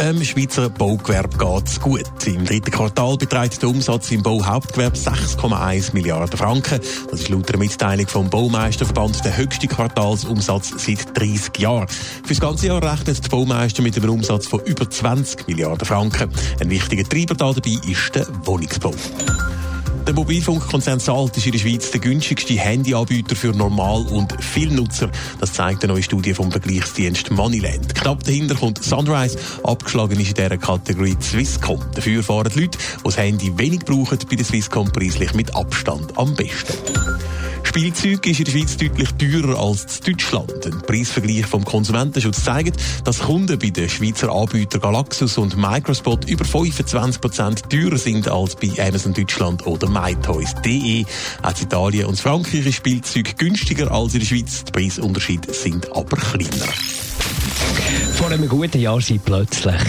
Im Schweizer Baugewerbe geht es gut. Im dritten Quartal beträgt der Umsatz im Bauhauptgewerbe 6,1 Milliarden Franken. Das ist laut der Mitteilung vom Baumeisterverband der höchste Quartalsumsatz seit 30 Jahren. Für das ganze Jahr rechnet der Baumeister mit einem Umsatz von über 20 Milliarden Franken. Ein wichtiger Treiber dabei ist der Wohnungsbau. Der Mobilfunkkonzern Salt ist in der Schweiz der günstigste Handyanbieter für Normal- und Vielnutzer. Das zeigt eine neue Studie vom Vergleichsdienst Moneyland. Knapp dahinter kommt Sunrise. Abgeschlagen ist in dieser Kategorie Swisscom. Dafür fahren die Leute, die das Handy wenig brauchen, bei der Swisscom preislich mit Abstand am besten. Spielzeug ist in der Schweiz deutlich teurer als in Deutschland. Ein Preisvergleich vom Konsumentenschutz zeigt, dass Kunden bei den Schweizer Anbietern Galaxus und Microspot über 25% teurer sind als bei Amazon Deutschland oder MyToys.de. Auch in Italien und Frankreich ist Spielzeug günstiger als in der Schweiz. Die Preisunterschiede sind aber kleiner. Vor einem guten Jahr sind plötzlich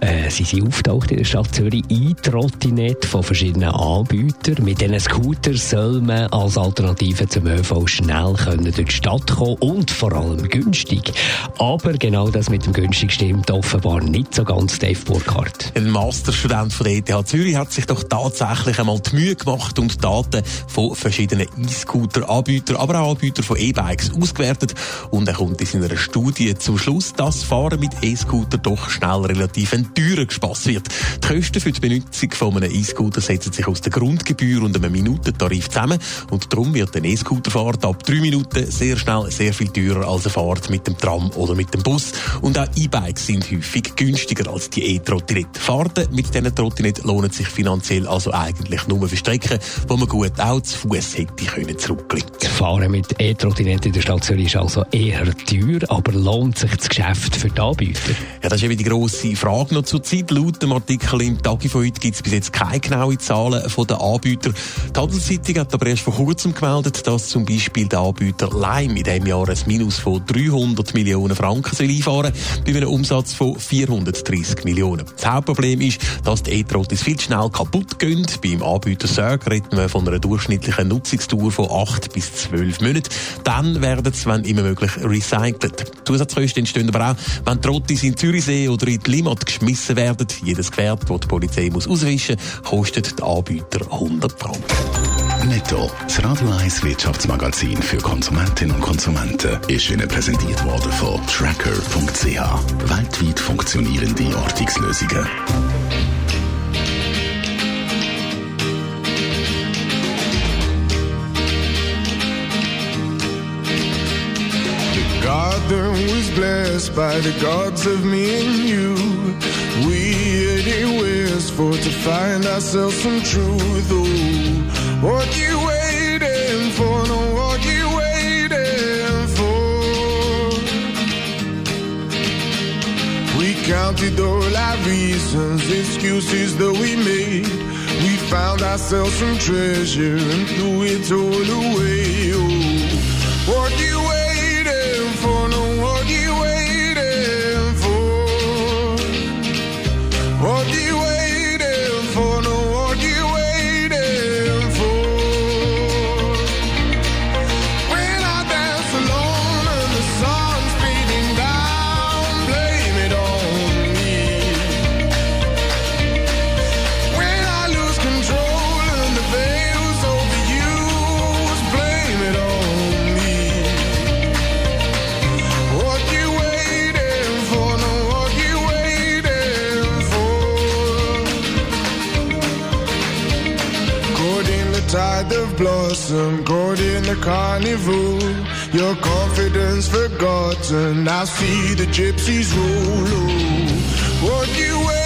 äh, sind sie auftaucht in der Stadt Zürich E-Trottinette von verschiedenen Anbietern. Mit diesen Scooters soll man als Alternative zum ÖV schnell können durch die Stadt kommen und vor allem günstig. Aber genau das mit dem günstig stimmt offenbar nicht so ganz Dave Burkhardt. Ein Masterstudent von der ETH Zürich hat sich doch tatsächlich einmal die Mühe gemacht und Daten von verschiedenen E-Scooter-Anbietern, aber auch Anbietern von E-Bikes ausgewertet und er kommt in seiner Studie zum Schluss, dass Fahren mit E-Scooter doch schnell relativ ein teurer Spass wird. Die Kosten für die Benutzung von einem E-Scooter setzen sich aus der Grundgebühr und einem Minutentarif zusammen und darum wird eine E-Scooterfahrt ab drei Minuten sehr schnell sehr viel teurer als eine Fahrt mit dem Tram oder mit dem Bus. Und auch E-Bikes sind häufig günstiger als die E-Trottinette. Fahrten mit diesen Trottinette lohnen sich finanziell also eigentlich nur für Strecken, wo man gut auch zu Fuß hätte können zurücklegen. Fahren mit E-Trottinette in der Zürich ist also eher teuer, aber lohnt sich das Geschäft für die Anbieter? Ja, das ist eben die grosse Frage noch zur Zeit. Laut dem Artikel im Tagi von heute gibt es bis jetzt keine genauen Zahlen der Anbieter. Die Handelszeitung hat aber erst vor kurzem gemeldet, dass zum Beispiel der Anbieter Lime in diesem Jahr ein Minus von 300 Millionen Franken soll einfahren bei einem Umsatz von 430 Millionen. Das Hauptproblem ist, dass die E-Trottis viel schnell kaputt gehen. Beim Anbieter Surg reden wir von einer durchschnittlichen Nutzungsdauer von 8 bis 12 Monaten. Dann werden sie, wenn immer möglich, recycelt. Zusatzkosten entstehen aber auch, wenn Trottis in Zürichsee oder in die Limmat geschmissen werden. Jedes Gefährt, das die Polizei muss auswischen muss, kostet den Anbieter 100 Franken. Netto, das Radio 1 Wirtschaftsmagazin für Konsumentinnen und Konsumenten, ist Ihnen präsentiert worden von Tracker.ch. Weltweit funktionierende Ortungslösungen. Garden was blessed by the gods of me and you. We anywheres for to find ourselves some truth. Oh, what you waiting for? No, what you waiting for? We counted all our reasons, excuses that we made. We found ourselves some treasure and threw it all away. Oh, what blossom, caught in the carnival. Your confidence forgotten. I see the gypsies roll. What you waiting